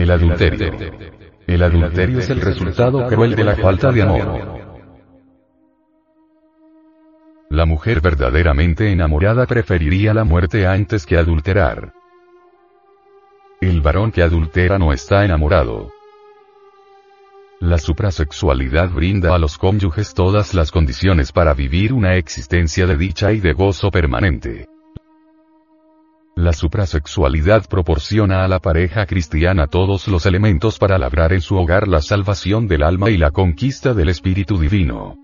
El adulterio. El adulterio es el resultado cruel de la falta de amor. La mujer verdaderamente enamorada preferiría la muerte antes que adulterar. El varón que adultera no está enamorado. La suprasexualidad brinda a los cónyuges todas las condiciones para vivir una existencia de dicha y de gozo permanente. La suprasexualidad proporciona a la pareja cristiana todos los elementos para labrar en su hogar la salvación del alma y la conquista del espíritu divino.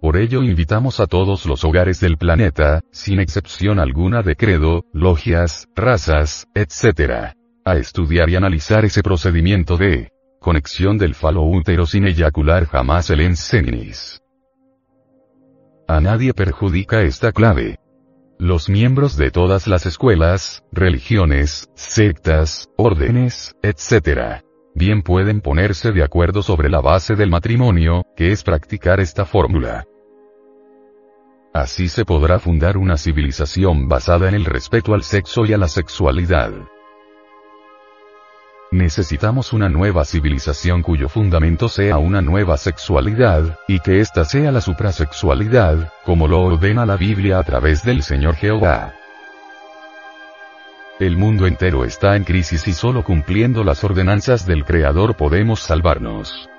Por ello invitamos a todos los hogares del planeta, sin excepción alguna de credo, logias, razas, etc., a estudiar y analizar ese procedimiento de conexión del falo útero sin eyacular jamás el enseninis. A nadie perjudica esta clave. Los miembros de todas las escuelas, religiones, sectas, órdenes, etc. Bien pueden ponerse de acuerdo sobre la base del matrimonio, que es practicar esta fórmula. Así se podrá fundar una civilización basada en el respeto al sexo y a la sexualidad. Necesitamos una nueva civilización cuyo fundamento sea una nueva sexualidad, y que ésta sea la suprasexualidad, como lo ordena la Biblia a través del Señor Jehová. El mundo entero está en crisis y solo cumpliendo las ordenanzas del Creador podemos salvarnos.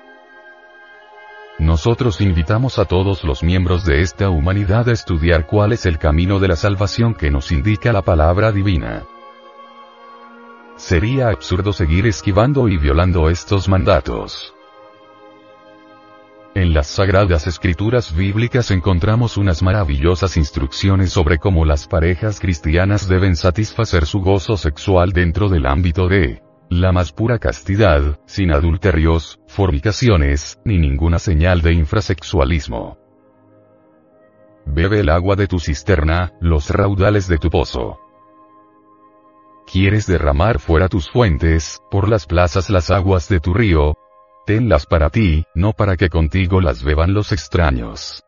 Nosotros invitamos a todos los miembros de esta humanidad a estudiar cuál es el camino de la salvación que nos indica la palabra divina. Sería absurdo seguir esquivando y violando estos mandatos. En las sagradas escrituras bíblicas encontramos unas maravillosas instrucciones sobre cómo las parejas cristianas deben satisfacer su gozo sexual dentro del ámbito de la más pura castidad, sin adulterios, fornicaciones, ni ninguna señal de infrasexualismo. Bebe el agua de tu cisterna, los raudales de tu pozo quieres derramar fuera tus fuentes, por las plazas las aguas de tu río, tenlas para ti, no para que contigo las beban los extraños.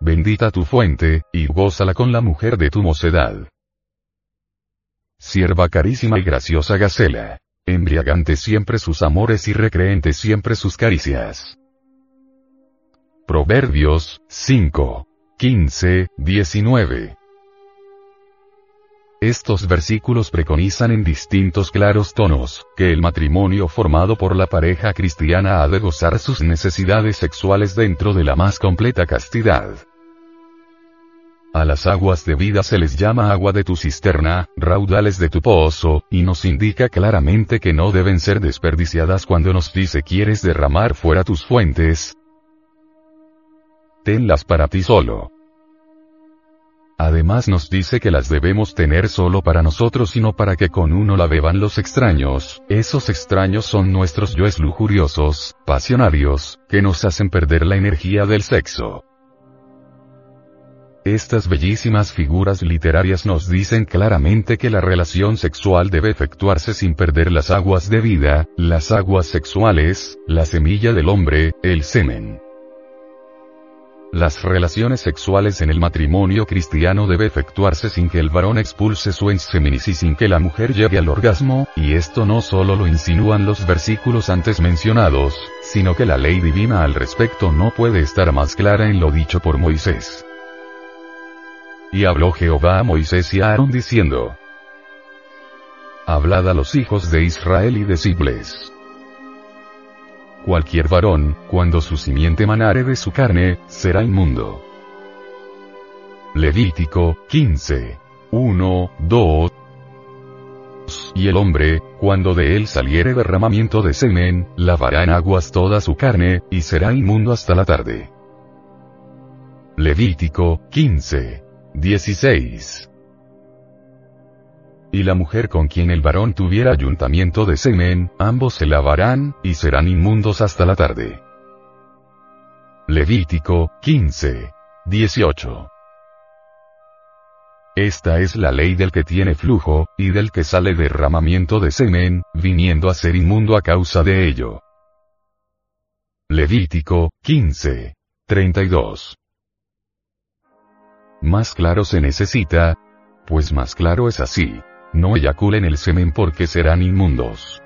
Bendita tu fuente, y gózala con la mujer de tu mocedad. Sierva carísima y graciosa Gacela. Embriagante siempre sus amores y recreente siempre sus caricias. Proverbios, 5. 15, 19. Estos versículos preconizan en distintos claros tonos, que el matrimonio formado por la pareja cristiana ha de gozar sus necesidades sexuales dentro de la más completa castidad. A las aguas de vida se les llama agua de tu cisterna, raudales de tu pozo, y nos indica claramente que no deben ser desperdiciadas cuando nos dice quieres derramar fuera tus fuentes. Tenlas para ti solo. Además nos dice que las debemos tener solo para nosotros y no para que con uno la beban los extraños, esos extraños son nuestros yoes lujuriosos, pasionarios, que nos hacen perder la energía del sexo. Estas bellísimas figuras literarias nos dicen claramente que la relación sexual debe efectuarse sin perder las aguas de vida, las aguas sexuales, la semilla del hombre, el semen. Las relaciones sexuales en el matrimonio cristiano debe efectuarse sin que el varón expulse su enseminis y sin que la mujer llegue al orgasmo, y esto no solo lo insinúan los versículos antes mencionados, sino que la ley divina al respecto no puede estar más clara en lo dicho por Moisés. Y habló Jehová a Moisés y a Aarón diciendo, Hablad a los hijos de Israel y decidles Cualquier varón, cuando su simiente manare de su carne, será inmundo. Levítico, 15. 1, 2. Y el hombre, cuando de él saliere derramamiento de semen, lavará en aguas toda su carne, y será inmundo hasta la tarde. Levítico, 15. 16 y la mujer con quien el varón tuviera ayuntamiento de semen, ambos se lavarán, y serán inmundos hasta la tarde. Levítico, 15. 18. Esta es la ley del que tiene flujo, y del que sale derramamiento de semen, viniendo a ser inmundo a causa de ello. Levítico, 15. 32. Más claro se necesita, pues más claro es así. No eyaculen el semen porque serán inmundos.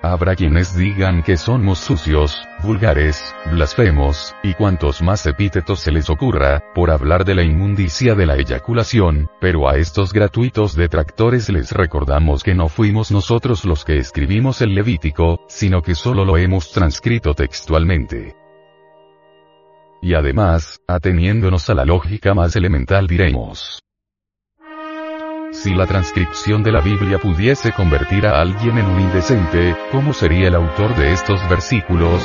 Habrá quienes digan que somos sucios, vulgares, blasfemos, y cuantos más epítetos se les ocurra, por hablar de la inmundicia de la eyaculación, pero a estos gratuitos detractores les recordamos que no fuimos nosotros los que escribimos el Levítico, sino que solo lo hemos transcrito textualmente. Y además, ateniéndonos a la lógica más elemental diremos, si la transcripción de la Biblia pudiese convertir a alguien en un indecente, ¿cómo sería el autor de estos versículos?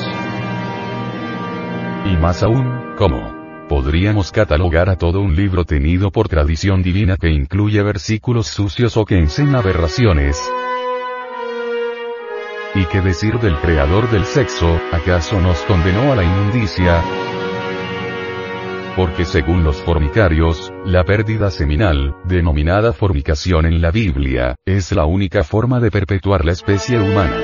Y más aún, ¿cómo? Podríamos catalogar a todo un libro tenido por tradición divina que incluye versículos sucios o que enseña aberraciones. ¿Y qué decir del creador del sexo, acaso nos condenó a la inmundicia? Porque según los formicarios, la pérdida seminal, denominada formicación en la Biblia, es la única forma de perpetuar la especie humana.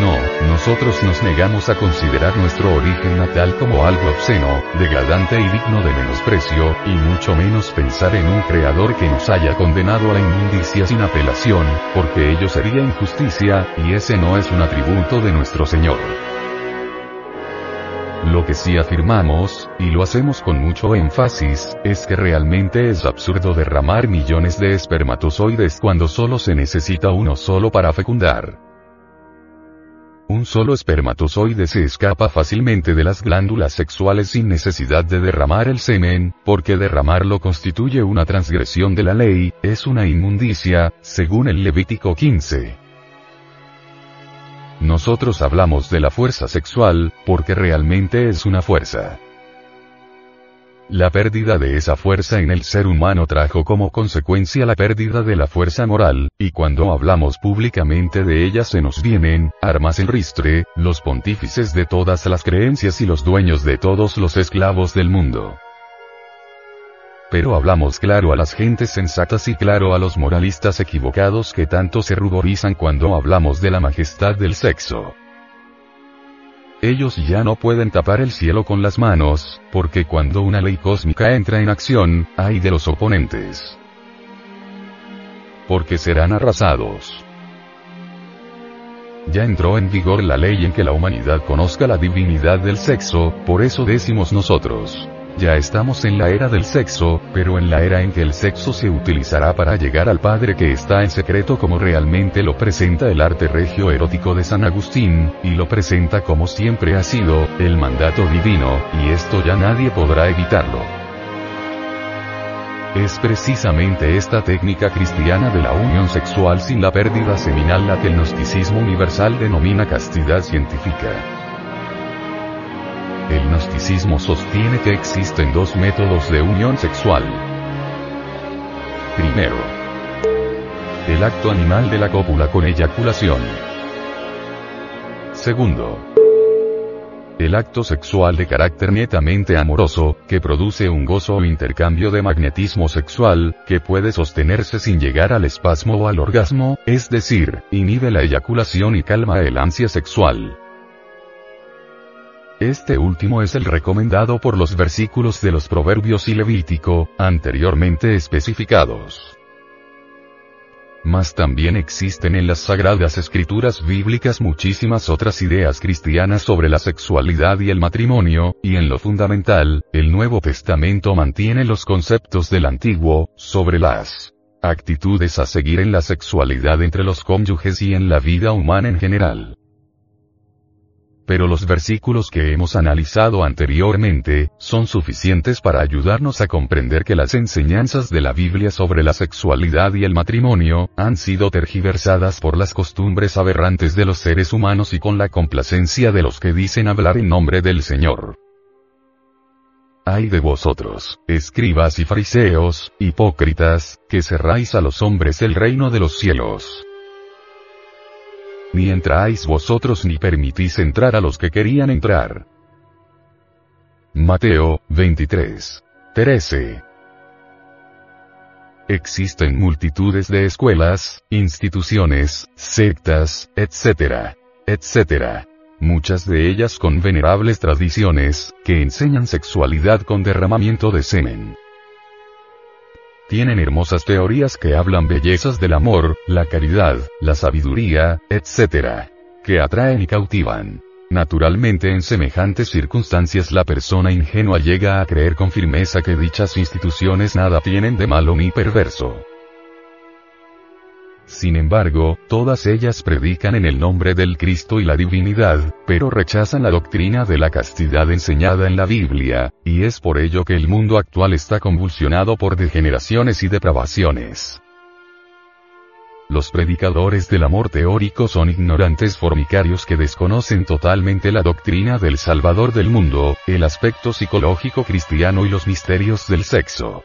No, nosotros nos negamos a considerar nuestro origen natal como algo obsceno, degradante y digno de menosprecio, y mucho menos pensar en un creador que nos haya condenado a la inmundicia sin apelación, porque ello sería injusticia, y ese no es un atributo de nuestro Señor. Lo que sí afirmamos, y lo hacemos con mucho énfasis, es que realmente es absurdo derramar millones de espermatozoides cuando solo se necesita uno solo para fecundar. Un solo espermatozoide se escapa fácilmente de las glándulas sexuales sin necesidad de derramar el semen, porque derramarlo constituye una transgresión de la ley, es una inmundicia, según el Levítico 15. Nosotros hablamos de la fuerza sexual, porque realmente es una fuerza. La pérdida de esa fuerza en el ser humano trajo como consecuencia la pérdida de la fuerza moral, y cuando hablamos públicamente de ella se nos vienen, armas en ristre, los pontífices de todas las creencias y los dueños de todos los esclavos del mundo. Pero hablamos claro a las gentes sensatas y claro a los moralistas equivocados que tanto se ruborizan cuando hablamos de la majestad del sexo. Ellos ya no pueden tapar el cielo con las manos, porque cuando una ley cósmica entra en acción, hay de los oponentes. Porque serán arrasados. Ya entró en vigor la ley en que la humanidad conozca la divinidad del sexo, por eso decimos nosotros. Ya estamos en la era del sexo, pero en la era en que el sexo se utilizará para llegar al Padre que está en secreto como realmente lo presenta el arte regio erótico de San Agustín, y lo presenta como siempre ha sido, el mandato divino, y esto ya nadie podrá evitarlo. Es precisamente esta técnica cristiana de la unión sexual sin la pérdida seminal la que el gnosticismo universal denomina castidad científica. Gnosticismo sostiene que existen dos métodos de unión sexual. Primero, el acto animal de la cópula con eyaculación. Segundo, el acto sexual de carácter netamente amoroso, que produce un gozo o intercambio de magnetismo sexual, que puede sostenerse sin llegar al espasmo o al orgasmo, es decir, inhibe la eyaculación y calma el ansia sexual. Este último es el recomendado por los versículos de los Proverbios y Levítico, anteriormente especificados. Mas también existen en las sagradas escrituras bíblicas muchísimas otras ideas cristianas sobre la sexualidad y el matrimonio, y en lo fundamental, el Nuevo Testamento mantiene los conceptos del Antiguo, sobre las actitudes a seguir en la sexualidad entre los cónyuges y en la vida humana en general pero los versículos que hemos analizado anteriormente, son suficientes para ayudarnos a comprender que las enseñanzas de la Biblia sobre la sexualidad y el matrimonio, han sido tergiversadas por las costumbres aberrantes de los seres humanos y con la complacencia de los que dicen hablar en nombre del Señor. Ay de vosotros, escribas y fariseos, hipócritas, que cerráis a los hombres el reino de los cielos ni entráis vosotros ni permitís entrar a los que querían entrar. Mateo, 23. 13. Existen multitudes de escuelas, instituciones, sectas, etc. etc. Muchas de ellas con venerables tradiciones, que enseñan sexualidad con derramamiento de semen. Tienen hermosas teorías que hablan bellezas del amor, la caridad, la sabiduría, etc. que atraen y cautivan. Naturalmente en semejantes circunstancias la persona ingenua llega a creer con firmeza que dichas instituciones nada tienen de malo ni perverso. Sin embargo, todas ellas predican en el nombre del Cristo y la divinidad, pero rechazan la doctrina de la castidad enseñada en la Biblia, y es por ello que el mundo actual está convulsionado por degeneraciones y depravaciones. Los predicadores del amor teórico son ignorantes formicarios que desconocen totalmente la doctrina del Salvador del mundo, el aspecto psicológico cristiano y los misterios del sexo.